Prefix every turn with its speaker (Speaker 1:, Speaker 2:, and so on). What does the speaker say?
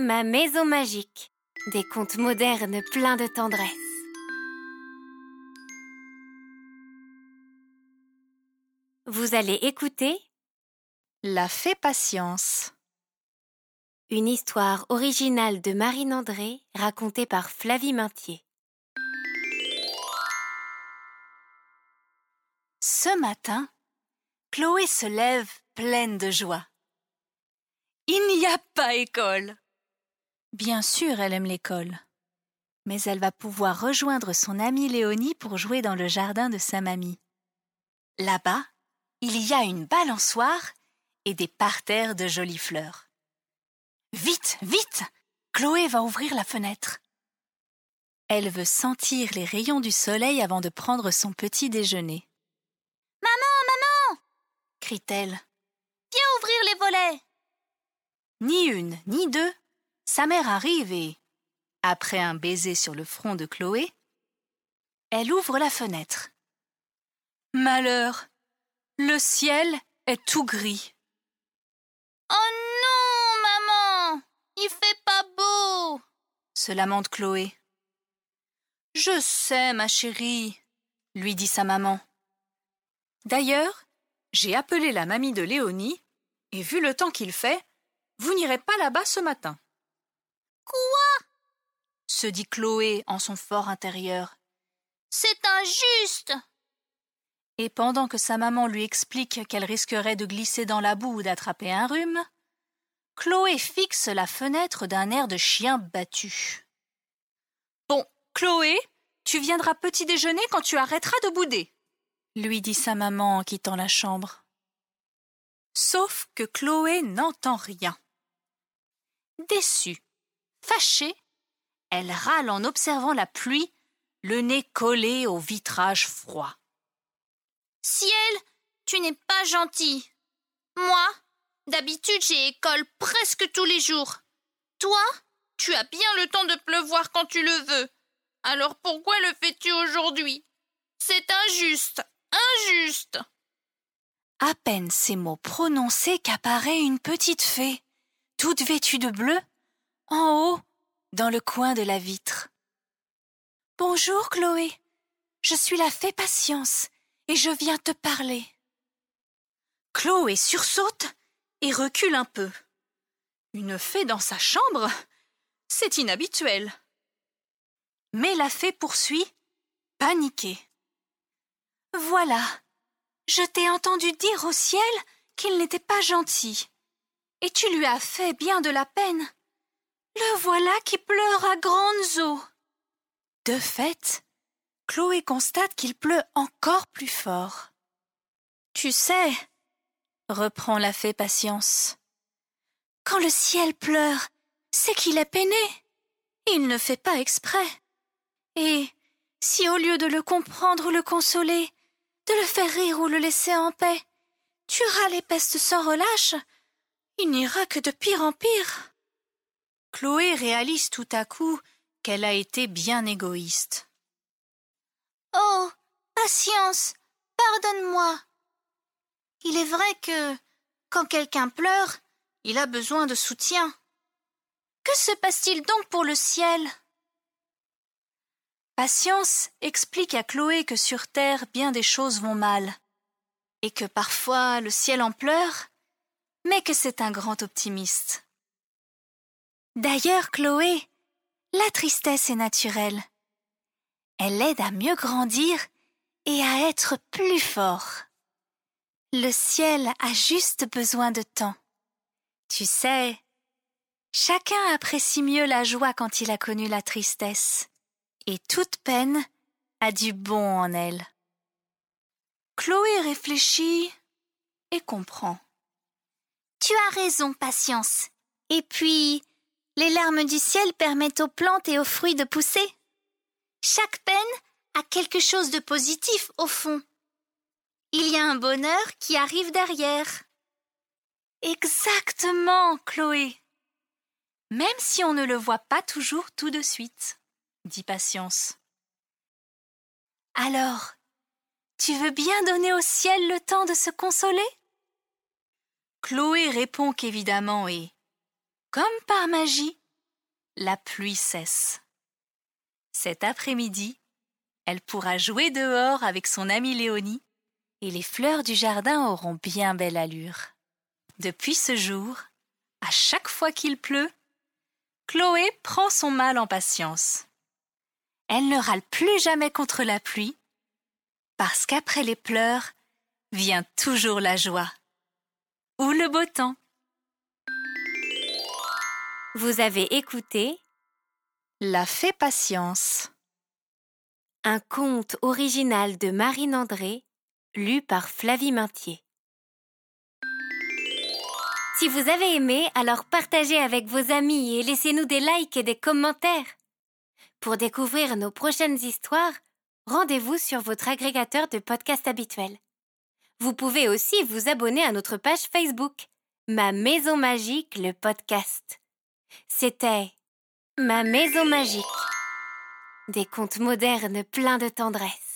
Speaker 1: Ma maison magique. Des contes modernes pleins de tendresse. Vous allez écouter
Speaker 2: La fée patience.
Speaker 1: une histoire originale de Marine André racontée par Flavie Maintier.
Speaker 2: Ce matin, Chloé se lève pleine de joie. Il n'y a pas école. Bien sûr, elle aime l'école. Mais elle va pouvoir rejoindre son amie Léonie pour jouer dans le jardin de sa mamie. Là-bas, il y a une balançoire et des parterres de jolies fleurs. Vite, vite Chloé va ouvrir la fenêtre. Elle veut sentir les rayons du soleil avant de prendre son petit déjeuner. Maman, maman crie-t-elle. Viens ouvrir les volets. Ni une, ni deux, sa mère arrive et, après un baiser sur le front de Chloé, elle ouvre la fenêtre. Malheur, le ciel est tout gris. Oh non, maman, il fait pas beau, se lamente Chloé. Je sais, ma chérie, lui dit sa maman. D'ailleurs, j'ai appelé la mamie de Léonie, et vu le temps qu'il fait, vous n'irez pas là-bas ce matin. Quoi? se dit Chloé en son fort intérieur. C'est injuste. Et pendant que sa maman lui explique qu'elle risquerait de glisser dans la boue ou d'attraper un rhume, Chloé fixe la fenêtre d'un air de chien battu. Bon, Chloé, tu viendras petit déjeuner quand tu arrêteras de bouder, lui dit sa maman en quittant la chambre. Sauf que Chloé n'entend rien. Déçue, fâchée, elle râle en observant la pluie, le nez collé au vitrage froid.
Speaker 3: Ciel, tu n'es pas gentil. Moi, d'habitude, j'ai école presque tous les jours. Toi, tu as bien le temps de pleuvoir quand tu le veux. Alors pourquoi le fais-tu aujourd'hui? C'est injuste, injuste.
Speaker 2: À peine ces mots prononcés qu'apparaît une petite fée, toute vêtue de bleu, en haut, dans le coin de la vitre. Bonjour, Chloé. Je suis la fée Patience, et je viens te parler. Chloé sursaute et recule un peu. Une fée dans sa chambre? C'est inhabituel. Mais la fée poursuit, paniquée. Voilà, je t'ai entendu dire au ciel qu'il n'était pas gentil, et tu lui as fait bien de la peine. Le voilà qui pleure à grandes eaux. De fait, Chloé constate qu'il pleut encore plus fort. Tu sais, reprend la fée Patience, quand le ciel pleure, c'est qu'il est peiné. Il ne fait pas exprès. Et si au lieu de le comprendre ou le consoler, de le faire rire ou le laisser en paix, tu les pestes sans relâche, il n'ira que de pire en pire. Chloé réalise tout à coup qu'elle a été bien égoïste.
Speaker 3: Oh, patience, pardonne-moi. Il est vrai que, quand quelqu'un pleure, il a besoin de soutien. Que se passe-t-il donc pour le ciel?
Speaker 2: Patience explique à Chloé que sur Terre bien des choses vont mal, et que parfois le ciel en pleure, mais que c'est un grand optimiste. D'ailleurs, Chloé, la tristesse est naturelle. Elle aide à mieux grandir et à être plus fort. Le ciel a juste besoin de temps. Tu sais, chacun apprécie mieux la joie quand il a connu la tristesse, et toute peine a du bon en elle. Chloé réfléchit et comprend.
Speaker 3: Tu as raison, patience. Et puis, les larmes du ciel permettent aux plantes et aux fruits de pousser. Chaque peine a quelque chose de positif au fond. Il y a un bonheur qui arrive derrière.
Speaker 2: Exactement, Chloé. Même si on ne le voit pas toujours tout de suite, dit Patience. Alors, tu veux bien donner au ciel le temps de se consoler? Chloé répond qu'évidemment et, comme par magie, la pluie cesse. Cet après-midi, elle pourra jouer dehors avec son amie Léonie et les fleurs du jardin auront bien belle allure. Depuis ce jour, à chaque fois qu'il pleut, Chloé prend son mal en patience. Elle ne râle plus jamais contre la pluie, parce qu'après les pleurs vient toujours la joie ou le beau temps.
Speaker 1: Vous avez écouté
Speaker 2: La fée patience.
Speaker 1: un conte original de Marine André, lu par Flavie Maintier. Si vous avez aimé, alors partagez avec vos amis et laissez-nous des likes et des commentaires. Pour découvrir nos prochaines histoires, rendez-vous sur votre agrégateur de podcasts habituel. Vous pouvez aussi vous abonner à notre page Facebook, Ma Maison Magique, le podcast. C'était Ma Maison Magique. Des contes modernes pleins de tendresse.